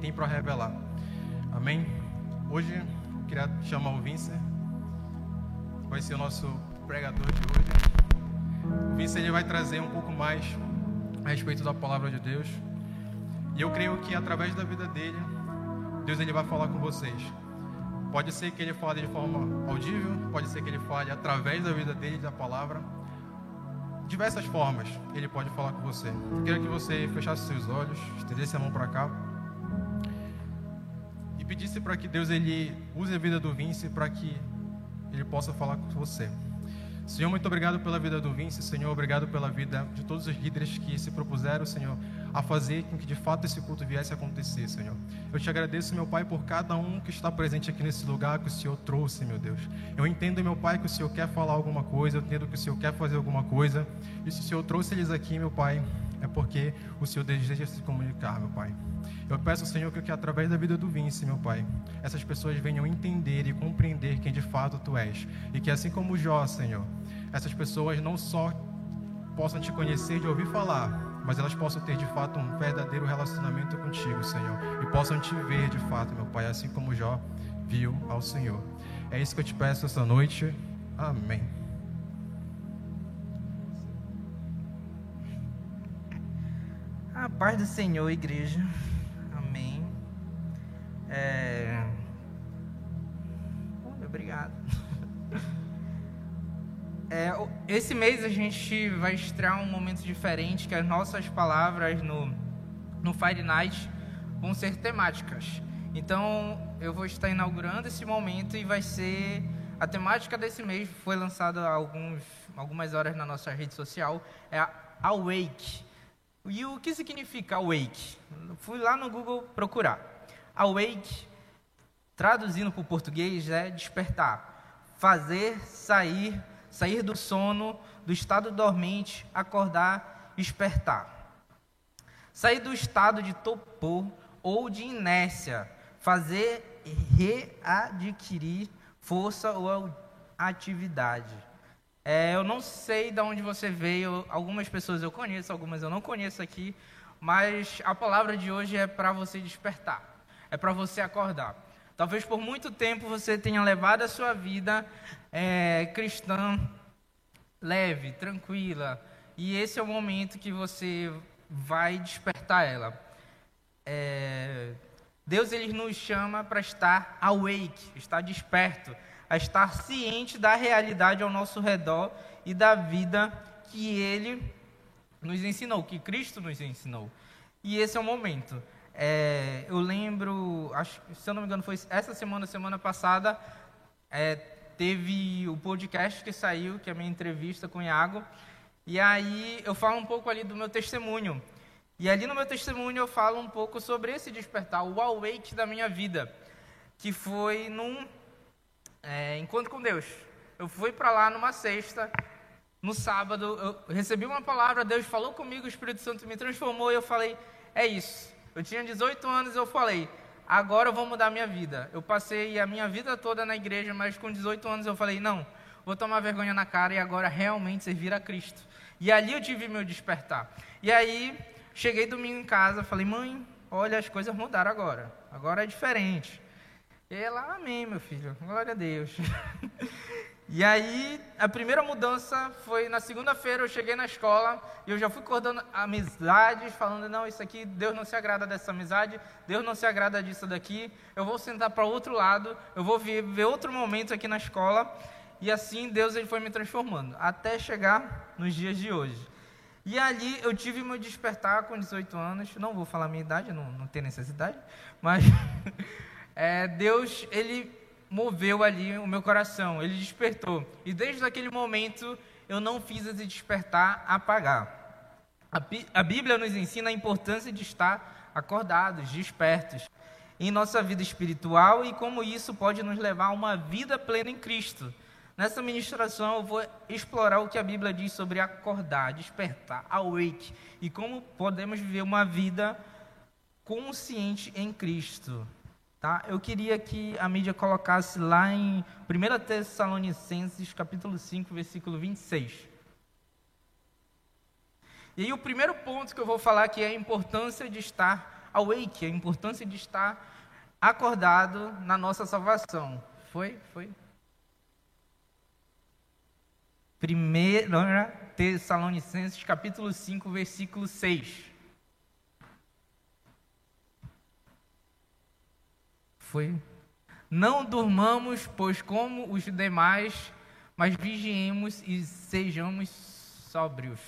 tem para revelar. Amém? Hoje queria chamar o Vincent, vai ser o nosso pregador de hoje. O Vincent ele vai trazer um pouco mais a respeito da palavra de Deus. E eu creio que através da vida dele, Deus ele vai falar com vocês. Pode ser que ele fale de forma audível, pode ser que ele fale através da vida dele, da palavra. Diversas formas ele pode falar com você. Eu queria que você fechasse seus olhos, estendesse a mão para cá pedisse para que Deus ele use a vida do Vince para que ele possa falar com você. Senhor, muito obrigado pela vida do Vince, Senhor, obrigado pela vida de todos os líderes que se propuseram, Senhor, a fazer com que de fato esse culto viesse a acontecer, Senhor. Eu te agradeço, meu Pai, por cada um que está presente aqui nesse lugar que o Senhor trouxe, meu Deus. Eu entendo, meu Pai, que o Senhor quer falar alguma coisa, eu entendo que o Senhor quer fazer alguma coisa, e se o Senhor trouxe eles aqui, meu Pai, é porque o Senhor deseja se comunicar, meu Pai. Eu peço, Senhor, que, que através da vida do Vince, meu Pai, essas pessoas venham entender e compreender quem de fato Tu és. E que assim como Jó, Senhor, essas pessoas não só possam Te conhecer de ouvir falar, mas elas possam ter de fato um verdadeiro relacionamento contigo, Senhor. E possam Te ver de fato, meu Pai, assim como Jó viu ao Senhor. É isso que eu te peço essa noite. Amém. Paz do Senhor, igreja. Amém. É... Obrigado. É, esse mês a gente vai estrear um momento diferente, que as nossas palavras no, no Fire Night vão ser temáticas. Então, eu vou estar inaugurando esse momento e vai ser... A temática desse mês foi lançada há alguns, algumas horas na nossa rede social, é a Awake. E o que significa awake? Fui lá no Google procurar. Awake, traduzindo para o português, é despertar, fazer sair, sair do sono, do estado dormente, acordar, despertar. Sair do estado de topor ou de inércia, fazer readquirir força ou atividade. É, eu não sei de onde você veio, algumas pessoas eu conheço, algumas eu não conheço aqui, mas a palavra de hoje é para você despertar, é para você acordar. Talvez por muito tempo você tenha levado a sua vida é, cristã leve, tranquila, e esse é o momento que você vai despertar ela. É, Deus ele nos chama para estar awake, estar desperto a estar ciente da realidade ao nosso redor e da vida que Ele nos ensinou, que Cristo nos ensinou. E esse é o momento. É, eu lembro, acho, se eu não me engano, foi essa semana, semana passada, é, teve o podcast que saiu, que é a minha entrevista com o Iago. E aí eu falo um pouco ali do meu testemunho. E ali no meu testemunho eu falo um pouco sobre esse despertar, o awake da minha vida, que foi num é, encontro com Deus. Eu fui para lá numa sexta, no sábado, eu recebi uma palavra, Deus falou comigo, o Espírito Santo me transformou e eu falei: é isso. Eu tinha 18 anos eu falei: agora eu vou mudar minha vida. Eu passei a minha vida toda na igreja, mas com 18 anos eu falei: não, vou tomar vergonha na cara e agora realmente servir a Cristo. E ali eu tive meu despertar. E aí, cheguei domingo em casa, falei: mãe, olha, as coisas mudaram agora. Agora é diferente. E ela, amém, meu filho, glória a Deus. e aí, a primeira mudança foi na segunda-feira, eu cheguei na escola e eu já fui cortando amizades, falando: não, isso aqui, Deus não se agrada dessa amizade, Deus não se agrada disso daqui, eu vou sentar para outro lado, eu vou viver outro momento aqui na escola. E assim Deus ele foi me transformando, até chegar nos dias de hoje. E ali eu tive meu despertar com 18 anos, não vou falar minha idade, não, não tem necessidade, mas. é, Deus ele moveu ali o meu coração, ele despertou. E desde aquele momento eu não fiz esse despertar apagar. A, a Bíblia nos ensina a importância de estar acordados, despertos em nossa vida espiritual e como isso pode nos levar a uma vida plena em Cristo. Nessa ministração eu vou explorar o que a Bíblia diz sobre acordar, despertar, awake e como podemos viver uma vida consciente em Cristo. Tá? Eu queria que a mídia colocasse lá em 1 Tessalonicenses, capítulo 5, versículo 26. E aí o primeiro ponto que eu vou falar aqui é a importância de estar awake, a importância de estar acordado na nossa salvação. Foi? Foi? Primeira Tessalonicenses, capítulo 5, versículo 6. Foi. Não durmamos, pois como os demais, mas vigiemos e sejamos sóbrios.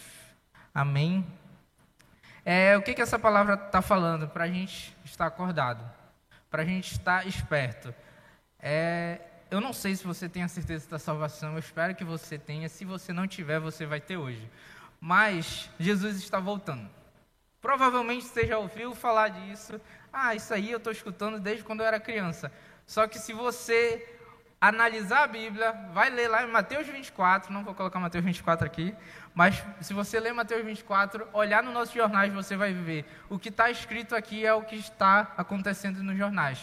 Amém? É, o que, que essa palavra está falando? Para a gente estar acordado, para a gente estar esperto. É, eu não sei se você tem a certeza da salvação, eu espero que você tenha. Se você não tiver, você vai ter hoje. Mas Jesus está voltando. Provavelmente você já ouviu falar disso. Ah, isso aí eu estou escutando desde quando eu era criança. Só que se você analisar a Bíblia, vai ler lá em Mateus 24, não vou colocar Mateus 24 aqui, mas se você ler Mateus 24, olhar nos nossos jornais, você vai ver. O que está escrito aqui é o que está acontecendo nos jornais.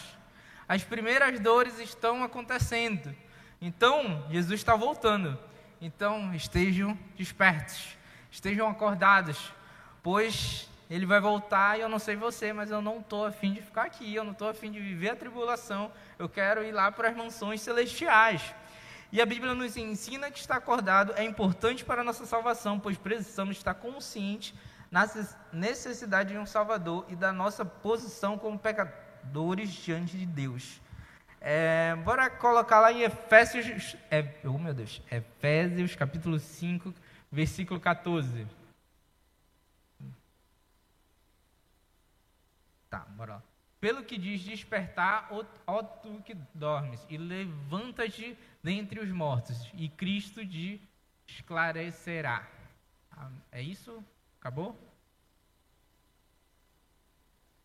As primeiras dores estão acontecendo. Então, Jesus está voltando. Então, estejam despertos, estejam acordados, pois ele vai voltar e eu não sei você, mas eu não estou afim de ficar aqui, eu não estou afim de viver a tribulação, eu quero ir lá para as mansões celestiais. E a Bíblia nos ensina que estar acordado é importante para a nossa salvação, pois precisamos estar conscientes na necessidade de um Salvador e da nossa posição como pecadores diante de Deus. É, bora colocar lá em Efésios, é, oh meu Deus, Efésios capítulo 5, versículo 14. Tá, bora lá. Pelo que diz despertar, ó tu que dormes, e levanta-te dentre os mortos, e Cristo te esclarecerá. Ah, é isso? Acabou?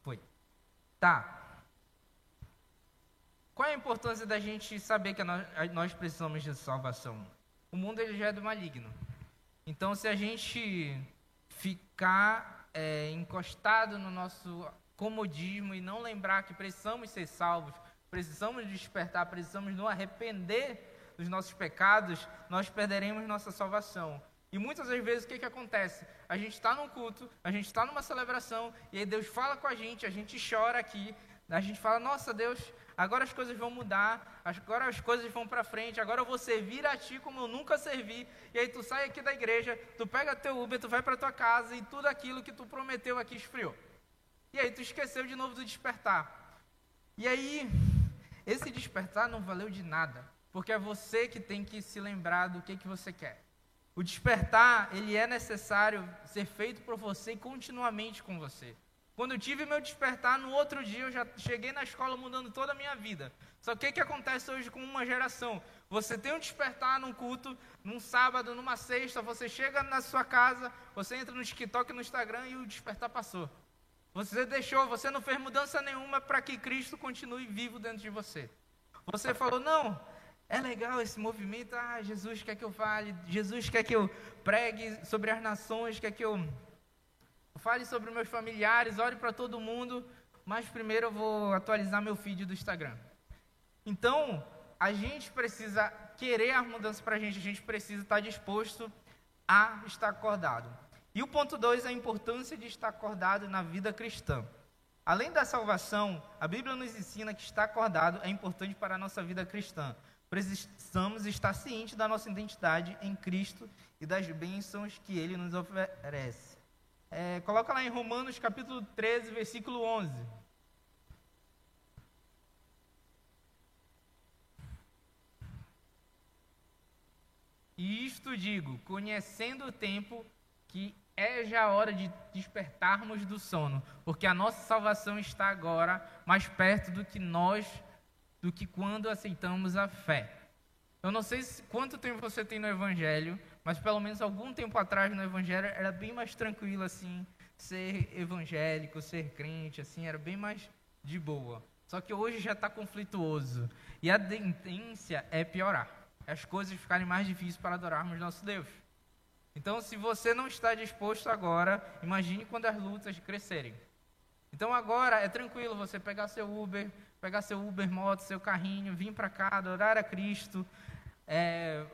Foi. Tá. Qual é a importância da gente saber que nós, nós precisamos de salvação? O mundo ele já é do maligno. Então, se a gente ficar é, encostado no nosso comodismo e não lembrar que precisamos ser salvos, precisamos despertar, precisamos nos arrepender dos nossos pecados, nós perderemos nossa salvação. E muitas das vezes o que, que acontece? A gente está num culto, a gente está numa celebração, e aí Deus fala com a gente, a gente chora aqui, a gente fala, nossa Deus, agora as coisas vão mudar, agora as coisas vão para frente, agora eu vou servir a Ti como eu nunca servi. E aí tu sai aqui da igreja, tu pega teu Uber, tu vai para tua casa e tudo aquilo que tu prometeu aqui esfriou. E aí tu esqueceu de novo do despertar. E aí, esse despertar não valeu de nada, porque é você que tem que se lembrar do que, que você quer. O despertar, ele é necessário ser feito por você e continuamente com você. Quando eu tive meu despertar, no outro dia eu já cheguei na escola mudando toda a minha vida. Só que o que acontece hoje com uma geração? Você tem um despertar num culto, num sábado, numa sexta, você chega na sua casa, você entra no TikTok no Instagram e o despertar passou. Você deixou, você não fez mudança nenhuma para que Cristo continue vivo dentro de você. Você falou, não, é legal esse movimento, ah, Jesus quer que eu fale, Jesus quer que eu pregue sobre as nações, quer que eu fale sobre meus familiares, ore para todo mundo, mas primeiro eu vou atualizar meu feed do Instagram. Então, a gente precisa querer as mudanças para a gente, a gente precisa estar disposto a estar acordado. E o ponto 2 é a importância de estar acordado na vida cristã. Além da salvação, a Bíblia nos ensina que estar acordado é importante para a nossa vida cristã. Precisamos estar cientes da nossa identidade em Cristo e das bênçãos que Ele nos oferece. É, coloca lá em Romanos capítulo 13, versículo 11. E isto digo, conhecendo o tempo que é já a hora de despertarmos do sono, porque a nossa salvação está agora mais perto do que nós, do que quando aceitamos a fé. Eu não sei se, quanto tempo você tem no Evangelho, mas pelo menos algum tempo atrás no Evangelho era bem mais tranquilo assim, ser evangélico, ser crente, assim, era bem mais de boa. Só que hoje já está conflituoso e a tendência é piorar, as coisas ficarem mais difíceis para adorarmos nosso Deus. Então, se você não está disposto agora, imagine quando as lutas crescerem. Então, agora é tranquilo você pegar seu Uber, pegar seu Uber moto, seu carrinho, vir para cá, adorar a Cristo, é,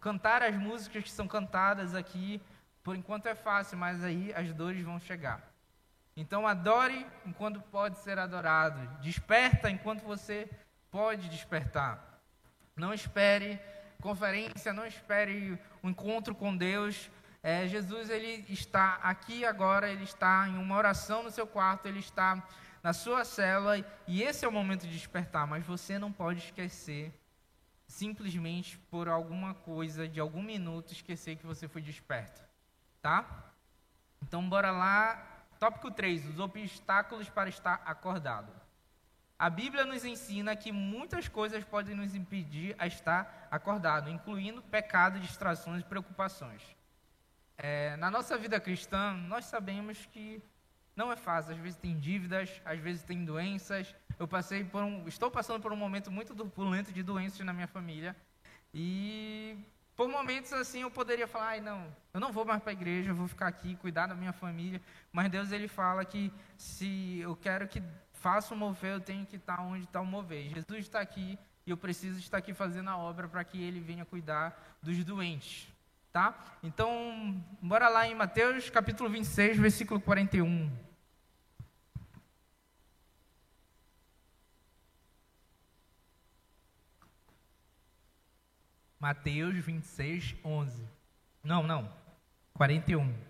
cantar as músicas que são cantadas aqui. Por enquanto é fácil, mas aí as dores vão chegar. Então adore enquanto pode ser adorado. Desperta enquanto você pode despertar. Não espere conferência, não espere um encontro com Deus. É, Jesus ele está aqui agora, ele está em uma oração no seu quarto, ele está na sua cela e esse é o momento de despertar. Mas você não pode esquecer simplesmente por alguma coisa de algum minuto esquecer que você foi desperto, tá? Então bora lá, tópico 3, os obstáculos para estar acordado. A Bíblia nos ensina que muitas coisas podem nos impedir a estar acordado, incluindo pecado, distrações e preocupações. É, na nossa vida cristã, nós sabemos que não é fácil. Às vezes tem dívidas, às vezes tem doenças. Eu passei por um, estou passando por um momento muito turbulento de doenças na minha família e por momentos assim eu poderia falar, ai não, eu não vou mais para a igreja, eu vou ficar aqui, cuidar da minha família. Mas Deus ele fala que se eu quero que faça o mover, eu tenho que estar onde está o mover. Jesus está aqui e eu preciso estar aqui fazendo a obra para que ele venha cuidar dos doentes. Tá? Então, bora lá em Mateus capítulo 26, versículo 41. Mateus 26, 11. Não, não. 41.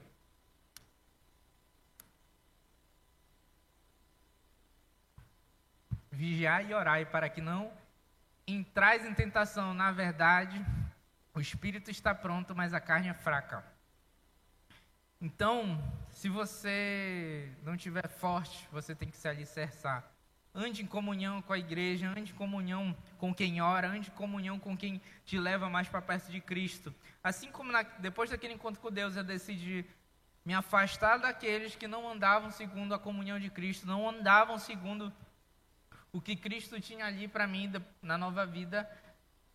Vigiai e orai para que não entrais em tentação. Na verdade, o espírito está pronto, mas a carne é fraca. Então, se você não tiver forte, você tem que se alicerçar. Ande em comunhão com a igreja, ande em comunhão com quem ora, ande em comunhão com quem te leva mais para perto de Cristo. Assim como na, depois daquele encontro com Deus, eu decidi me afastar daqueles que não andavam segundo a comunhão de Cristo, não andavam segundo o que Cristo tinha ali para mim na nova vida,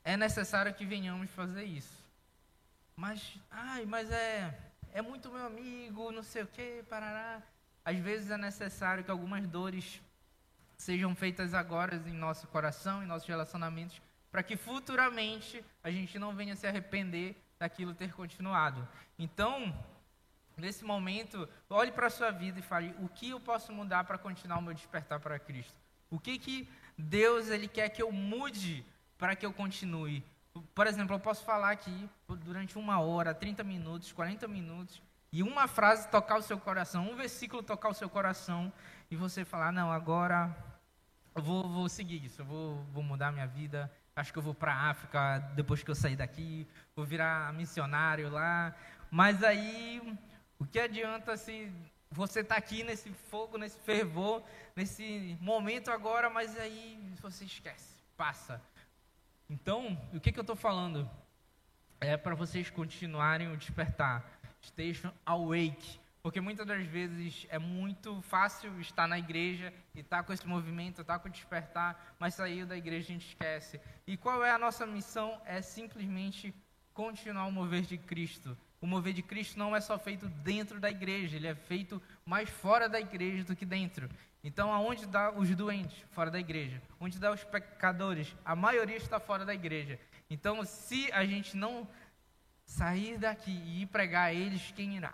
é necessário que venhamos fazer isso. Mas, ai, mas é, é muito meu amigo, não sei o que, parará. Às vezes é necessário que algumas dores sejam feitas agora em nosso coração, em nossos relacionamentos, para que futuramente a gente não venha se arrepender daquilo ter continuado. Então, nesse momento, olhe para a sua vida e fale: o que eu posso mudar para continuar o meu despertar para Cristo? O que que Deus ele quer que eu mude para que eu continue? Por exemplo, eu posso falar aqui durante uma hora, 30 minutos, 40 minutos, e uma frase tocar o seu coração, um versículo tocar o seu coração, e você falar: não, agora eu vou, vou seguir isso, eu vou, vou mudar minha vida. Acho que eu vou para a África depois que eu sair daqui, vou virar missionário lá. Mas aí, o que adianta se você está aqui nesse fogo, nesse fervor, nesse momento agora, mas aí você esquece, passa. Então, o que, que eu estou falando? É para vocês continuarem o despertar. Estejam awake. Porque muitas das vezes é muito fácil estar na igreja e estar tá com esse movimento, estar tá com o despertar, mas sair da igreja a gente esquece. E qual é a nossa missão? É simplesmente continuar o mover de Cristo. O mover de Cristo não é só feito dentro da igreja, ele é feito mais fora da igreja do que dentro. Então, aonde dá os doentes? Fora da igreja. Onde dá os pecadores? A maioria está fora da igreja. Então, se a gente não sair daqui e ir pregar a eles, quem irá?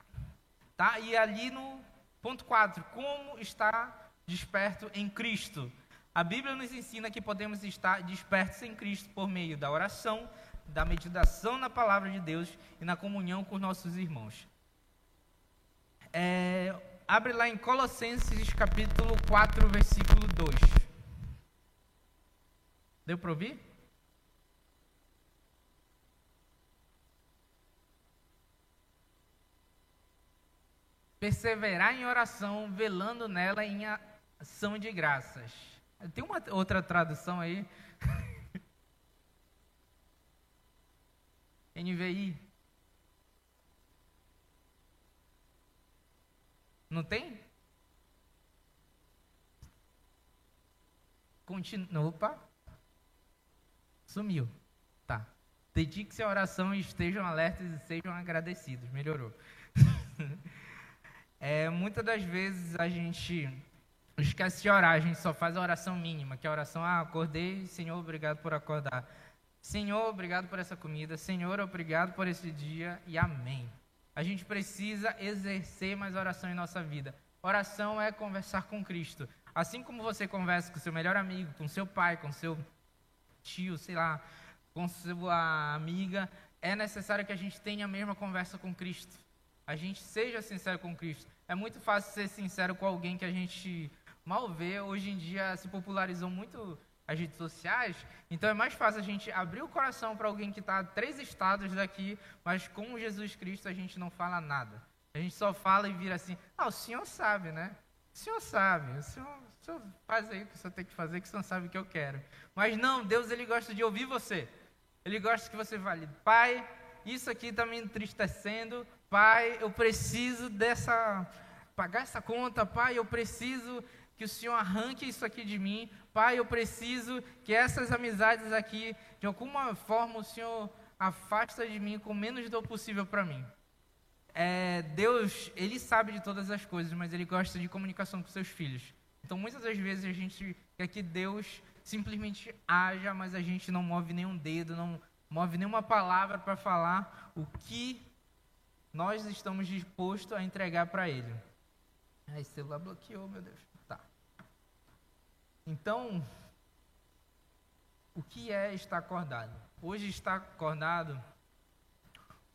Tá? E ali no ponto 4, como estar desperto em Cristo? A Bíblia nos ensina que podemos estar despertos em Cristo por meio da oração, da meditação na palavra de Deus e na comunhão com nossos irmãos. É, abre lá em Colossenses capítulo 4, versículo 2. Deu para ouvir? Perseverar em oração, velando nela em ação de graças. Tem uma outra tradução aí NVI. Não tem? Continua. Opa. Sumiu. Tá. Dedique-se à oração e estejam alertas e sejam agradecidos. Melhorou. é, muitas das vezes a gente esquece de orar, a gente só faz a oração mínima, que é a oração, ah, acordei, Senhor, obrigado por acordar. Senhor, obrigado por essa comida. Senhor, obrigado por esse dia e amém. A gente precisa exercer mais oração em nossa vida. Oração é conversar com Cristo. Assim como você conversa com seu melhor amigo, com seu pai, com seu tio, sei lá, com sua amiga, é necessário que a gente tenha a mesma conversa com Cristo. A gente seja sincero com Cristo. É muito fácil ser sincero com alguém que a gente mal vê. Hoje em dia se popularizou muito as redes sociais, então é mais fácil a gente abrir o coração para alguém que está três estados daqui, mas com Jesus Cristo a gente não fala nada. A gente só fala e vira assim: ah, o senhor sabe, né? O senhor sabe, o senhor, o senhor faz aí o que o senhor tem que fazer, que o senhor sabe o que eu quero. Mas não, Deus ele gosta de ouvir você. Ele gosta que você fale, pai, isso aqui está me entristecendo, pai, eu preciso dessa, pagar essa conta, pai, eu preciso que o Senhor arranque isso aqui de mim. Pai, eu preciso que essas amizades aqui, de alguma forma, o Senhor afasta de mim com menos dor possível para mim. É, Deus, Ele sabe de todas as coisas, mas Ele gosta de comunicação com seus filhos. Então, muitas das vezes a gente quer que Deus simplesmente haja, mas a gente não move nenhum dedo, não move nenhuma palavra para falar o que nós estamos dispostos a entregar para Ele. Ai, celular bloqueou, meu Deus. Então, o que é estar acordado? Hoje estar acordado,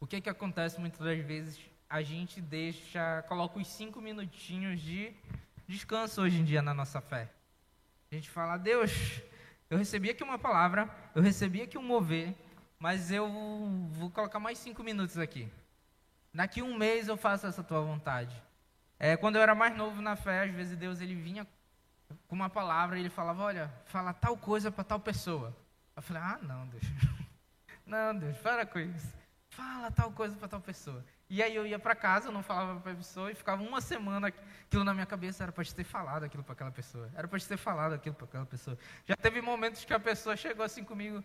o que que acontece muitas das vezes? A gente deixa, coloca os cinco minutinhos de descanso hoje em dia na nossa fé. A gente fala, Deus, eu recebi aqui uma palavra, eu recebi aqui um mover, mas eu vou colocar mais cinco minutos aqui. Daqui um mês eu faço essa tua vontade. É, quando eu era mais novo na fé, às vezes Deus ele vinha com uma palavra, ele falava, olha, fala tal coisa para tal pessoa. Eu falei, ah, não, Deus. Não, Deus, para com isso. Fala tal coisa para tal pessoa. E aí eu ia para casa, eu não falava para a pessoa e ficava uma semana aquilo na minha cabeça, era para te ter falado aquilo para aquela pessoa. Era para te ter falado aquilo para aquela pessoa. Já teve momentos que a pessoa chegou assim comigo,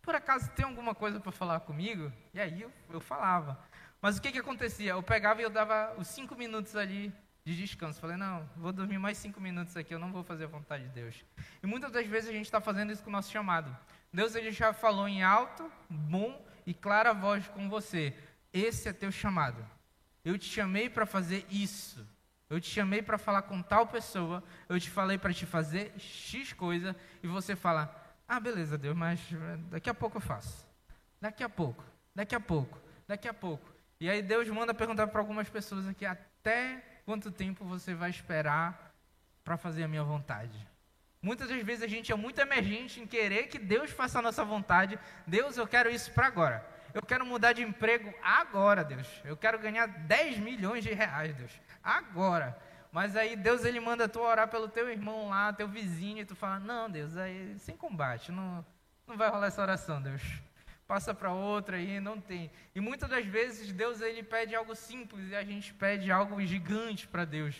por acaso tem alguma coisa para falar comigo? E aí eu, eu falava. Mas o que que acontecia? Eu pegava e eu dava os cinco minutos ali de descanso. Falei, não, vou dormir mais cinco minutos aqui, eu não vou fazer a vontade de Deus. E muitas das vezes a gente está fazendo isso com o nosso chamado. Deus ele já falou em alto, bom e clara voz com você. Esse é teu chamado. Eu te chamei para fazer isso. Eu te chamei para falar com tal pessoa. Eu te falei para te fazer X coisa. E você fala, ah, beleza, Deus, mas daqui a pouco eu faço. Daqui a pouco, daqui a pouco, daqui a pouco. E aí Deus manda perguntar para algumas pessoas aqui, até Quanto tempo você vai esperar para fazer a minha vontade? Muitas das vezes a gente é muito emergente em querer que Deus faça a nossa vontade. Deus, eu quero isso para agora. Eu quero mudar de emprego agora, Deus. Eu quero ganhar 10 milhões de reais, Deus. Agora. Mas aí Deus ele manda tu orar pelo teu irmão lá, teu vizinho, e tu fala: "Não, Deus, aí sem combate, não não vai rolar essa oração, Deus passa para outra e não tem. E muitas das vezes Deus ele pede algo simples e a gente pede algo gigante para Deus.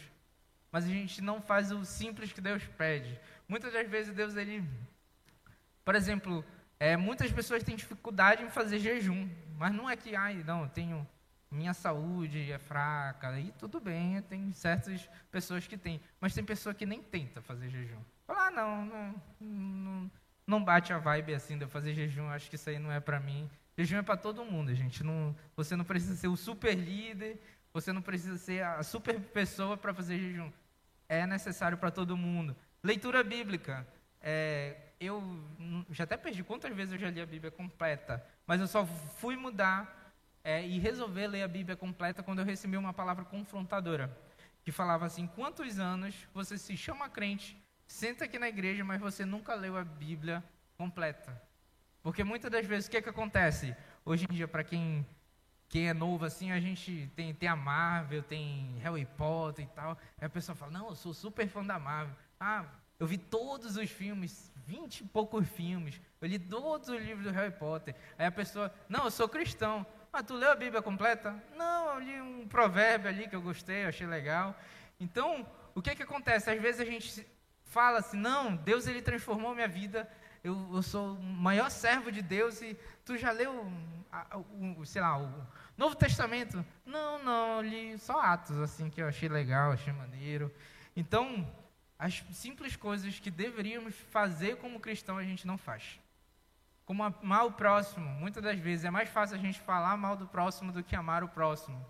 Mas a gente não faz o simples que Deus pede. Muitas das vezes Deus ele por exemplo, é, muitas pessoas têm dificuldade em fazer jejum, mas não é que ai, não, tenho minha saúde é fraca, e tudo bem, tem certas pessoas que têm, mas tem pessoa que nem tenta fazer jejum. Fala, ah, não, não, não não bate a vibe assim de eu fazer jejum, acho que isso aí não é para mim. Jejum é para todo mundo, gente. Não, você não precisa ser o super líder, você não precisa ser a super pessoa para fazer jejum. É necessário para todo mundo. Leitura bíblica. É, eu já até perdi quantas vezes eu já li a Bíblia completa, mas eu só fui mudar é, e resolver ler a Bíblia completa quando eu recebi uma palavra confrontadora, que falava assim: quantos anos você se chama crente senta aqui na igreja, mas você nunca leu a Bíblia completa. Porque muitas das vezes o que, é que acontece? Hoje em dia, para quem, quem é novo assim, a gente tem, tem a Marvel, tem Harry Potter e tal. Aí a pessoa fala, não, eu sou super fã da Marvel. Ah, eu vi todos os filmes, vinte e poucos filmes. Eu li todos os livros do Harry Potter. Aí a pessoa, não, eu sou cristão. Ah, tu leu a Bíblia completa? Não, eu li um provérbio ali que eu gostei, eu achei legal. Então, o que, é que acontece? Às vezes a gente fala assim, não, Deus ele transformou minha vida, eu, eu sou o maior servo de Deus e tu já leu, o, o, sei lá, o Novo Testamento? Não, não, li só Atos, assim, que eu achei legal, achei maneiro. Então, as simples coisas que deveríamos fazer como cristão, a gente não faz. Como amar o próximo, muitas das vezes é mais fácil a gente falar mal do próximo do que amar o próximo.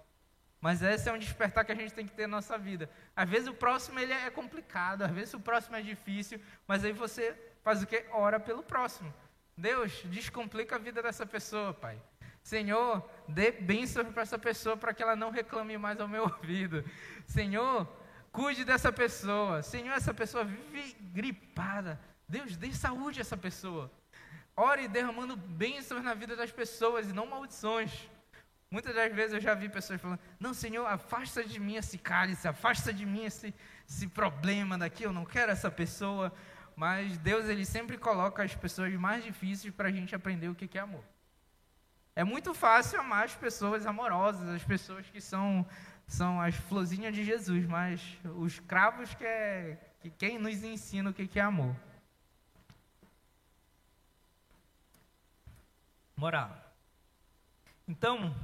Mas esse é um despertar que a gente tem que ter na nossa vida. Às vezes o próximo ele é complicado, às vezes o próximo é difícil, mas aí você faz o quê? Ora pelo próximo. Deus, descomplica a vida dessa pessoa, Pai. Senhor, dê bênçãos para essa pessoa para que ela não reclame mais ao meu ouvido. Senhor, cuide dessa pessoa. Senhor, essa pessoa vive gripada. Deus, dê saúde a essa pessoa. Ore derramando bênçãos na vida das pessoas e não maldições. Muitas das vezes eu já vi pessoas falando: Não, Senhor, afasta de mim esse cálice, afasta de mim esse, esse problema daqui, eu não quero essa pessoa. Mas Deus, Ele sempre coloca as pessoas mais difíceis para a gente aprender o que é amor. É muito fácil amar as pessoas amorosas, as pessoas que são, são as florzinhas de Jesus, mas os cravos que é que quem nos ensina o que é amor. Moral. Então,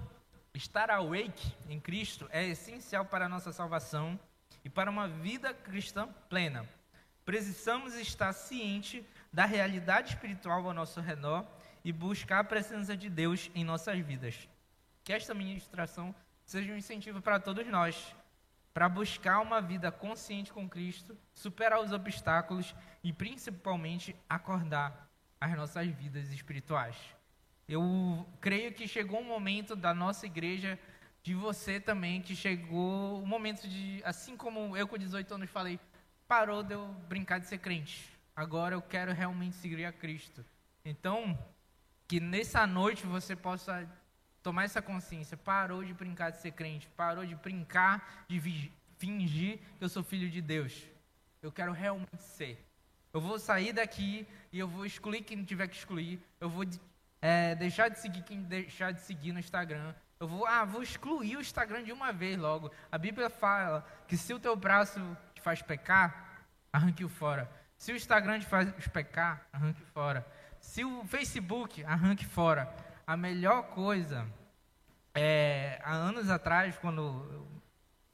estar awake em Cristo é essencial para a nossa salvação e para uma vida cristã plena. Precisamos estar ciente da realidade espiritual ao nosso redor e buscar a presença de Deus em nossas vidas. Que esta ministração seja um incentivo para todos nós, para buscar uma vida consciente com Cristo, superar os obstáculos e principalmente acordar as nossas vidas espirituais. Eu creio que chegou um momento da nossa igreja, de você também, que chegou o um momento de, assim como eu com 18 anos falei, parou de eu brincar de ser crente. Agora eu quero realmente seguir a Cristo. Então, que nessa noite você possa tomar essa consciência. Parou de brincar de ser crente. Parou de brincar de fingir que eu sou filho de Deus. Eu quero realmente ser. Eu vou sair daqui e eu vou excluir quem tiver que excluir. Eu vou é, deixar de seguir quem deixar de seguir no Instagram. Eu vou, ah, vou excluir o Instagram de uma vez logo. A Bíblia fala que se o teu braço faz pecar, arranque-o fora. Se o Instagram te faz pecar, arranque fora. Se o Facebook, arranque fora. A melhor coisa, é, há anos atrás, quando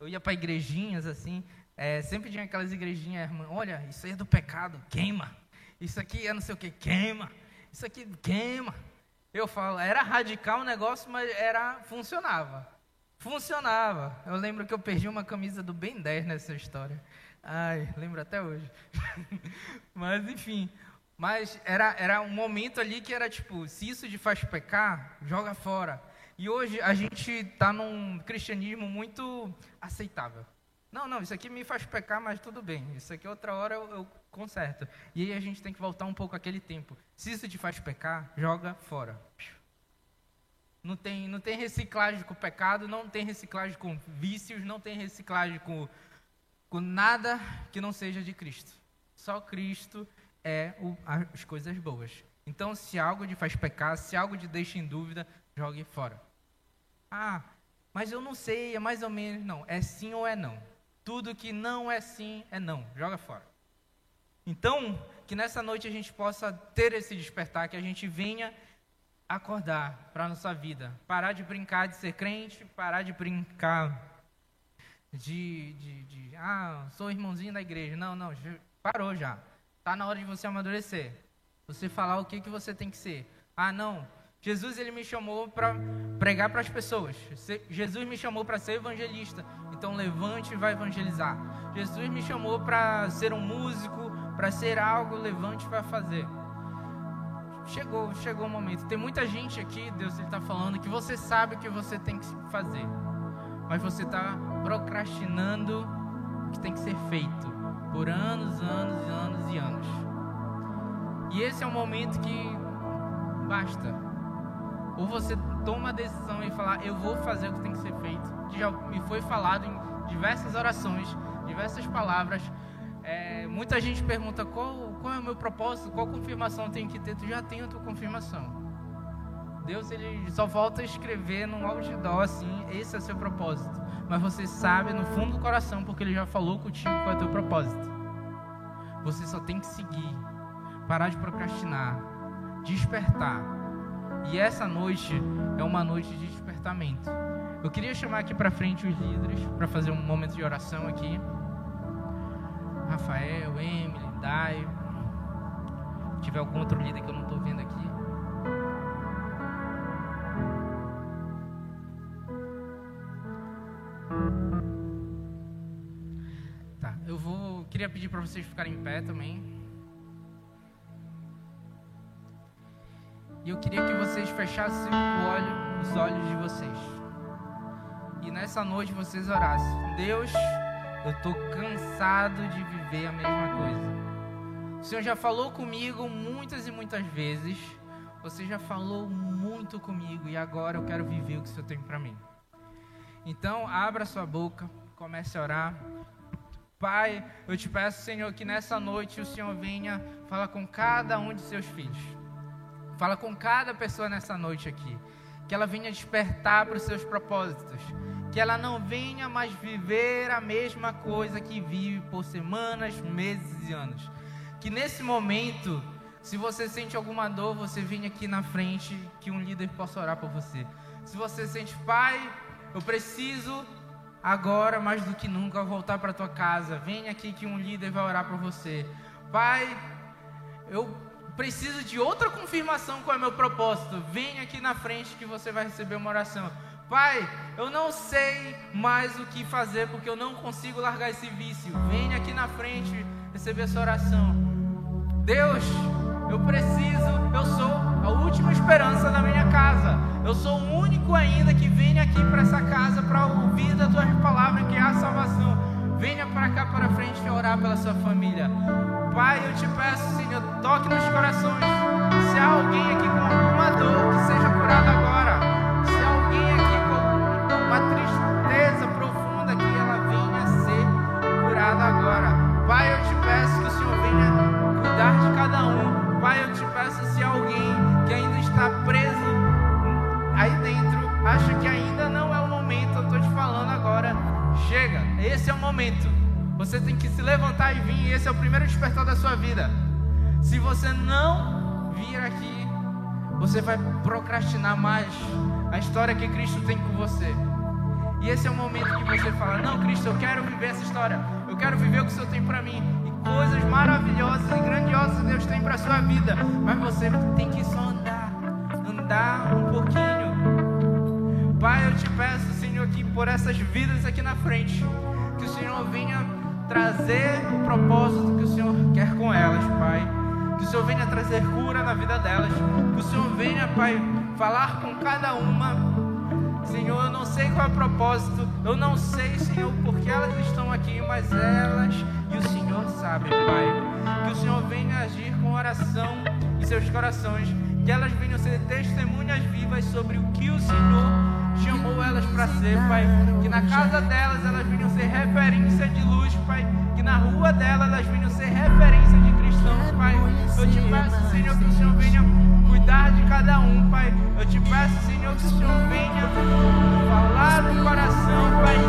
eu ia para igrejinhas assim, é, sempre tinha aquelas igrejinhas, olha, isso aí é do pecado, queima. Isso aqui é não sei o que, queima. Isso aqui queima. Eu falo, era radical o negócio, mas era funcionava. Funcionava. Eu lembro que eu perdi uma camisa do Ben 10 nessa história. Ai, lembro até hoje. mas enfim, mas era, era um momento ali que era tipo, se isso te faz pecar, joga fora. E hoje a gente está num cristianismo muito aceitável. Não, não, isso aqui me faz pecar, mas tudo bem. Isso aqui outra hora eu, eu conserto. E aí a gente tem que voltar um pouco àquele tempo. Se isso te faz pecar, joga fora. Não tem, não tem reciclagem com pecado, não tem reciclagem com vícios, não tem reciclagem com, com nada que não seja de Cristo. Só Cristo é o, as coisas boas. Então, se algo te faz pecar, se algo te deixa em dúvida, jogue fora. Ah, mas eu não sei, é mais ou menos. Não, é sim ou é não. Tudo que não é sim é não. Joga fora. Então, que nessa noite a gente possa ter esse despertar, que a gente venha acordar para a nossa vida. Parar de brincar de ser crente, parar de brincar de, de, de ah, sou irmãozinho da igreja. Não, não, parou já. Está na hora de você amadurecer. Você falar o que, que você tem que ser. Ah, não. Jesus ele me chamou para pregar para as pessoas. Jesus me chamou para ser evangelista. Então levante e vai evangelizar. Jesus me chamou para ser um músico, para ser algo, levante e vai fazer. Chegou, chegou o momento. Tem muita gente aqui, Deus está falando, que você sabe o que você tem que fazer, mas você está procrastinando o que tem que ser feito por anos, anos, anos e anos. E esse é o momento que basta. Ou você toma a decisão e falar, eu vou fazer o que tem que ser feito. Que já me foi falado em diversas orações, diversas palavras. É, muita gente pergunta qual, qual é o meu propósito, qual confirmação tenho que ter. Tu já tem a tua confirmação. Deus ele só volta a escrever num outdoor assim, esse é seu propósito. Mas você sabe no fundo do coração, porque ele já falou contigo qual é o teu propósito. Você só tem que seguir, parar de procrastinar, despertar. E essa noite é uma noite de despertamento. Eu queria chamar aqui para frente os líderes para fazer um momento de oração aqui. Rafael, Emily, Dai. Se tiver algum outro líder que eu não estou vendo aqui. Tá, eu vou. Queria pedir para vocês ficarem em pé também. E eu queria que vocês fechassem olho, os olhos de vocês. E nessa noite vocês orassem: Deus, eu estou cansado de viver a mesma coisa. O Senhor já falou comigo muitas e muitas vezes. Você já falou muito comigo e agora eu quero viver o que o Senhor tem para mim. Então, abra sua boca, comece a orar. Pai, eu te peço, Senhor, que nessa noite o Senhor venha falar com cada um de seus filhos. Fala com cada pessoa nessa noite aqui. Que ela venha despertar para os seus propósitos. Que ela não venha mais viver a mesma coisa que vive por semanas, meses e anos. Que nesse momento, se você sente alguma dor, você venha aqui na frente, que um líder possa orar por você. Se você sente, pai, eu preciso agora mais do que nunca voltar para tua casa. Vem aqui que um líder vai orar por você. Pai, eu preciso de outra confirmação qual é o meu propósito. Vem aqui na frente que você vai receber uma oração. Pai, eu não sei mais o que fazer porque eu não consigo largar esse vício. Vem aqui na frente receber essa oração. Deus, eu preciso, eu sou a última esperança da minha casa. Eu sou o único ainda que vem aqui para essa casa para ouvir da tua palavra que é a salvação. Venha para cá para frente e orar pela sua família. Pai, eu te peço, Senhor, toque nos corações. Se há alguém aqui com alguma dor, que seja é o primeiro despertar da sua vida. Se você não vir aqui, você vai procrastinar mais a história que Cristo tem com você. E esse é o momento que você fala: Não, Cristo, eu quero viver essa história. Eu quero viver o que o Senhor tem para mim. E coisas maravilhosas e grandiosas Deus tem para sua vida. Mas você tem que só andar, andar um pouquinho. Pai, eu te peço, Senhor, que por essas vidas aqui na frente, que o Senhor venha trazer o propósito que o Senhor quer com elas, Pai. Que o Senhor venha trazer cura na vida delas. Que o Senhor venha, Pai, falar com cada uma. Senhor, eu não sei qual é o propósito, eu não sei, Senhor, porque elas estão aqui, mas elas e o Senhor sabem, Pai. Que o Senhor venha agir com oração em seus corações, que elas venham ser testemunhas vivas sobre o que o Senhor chamou elas para ser, Pai. Que na casa delas elas venham ser referência de luz, Pai. Que na rua delas elas venham ser referência de cristãos, Pai. Eu te peço, Senhor, que o Senhor venha cuidar de cada um, Pai. Eu te peço, Senhor, que o Senhor venha falar no coração, Pai.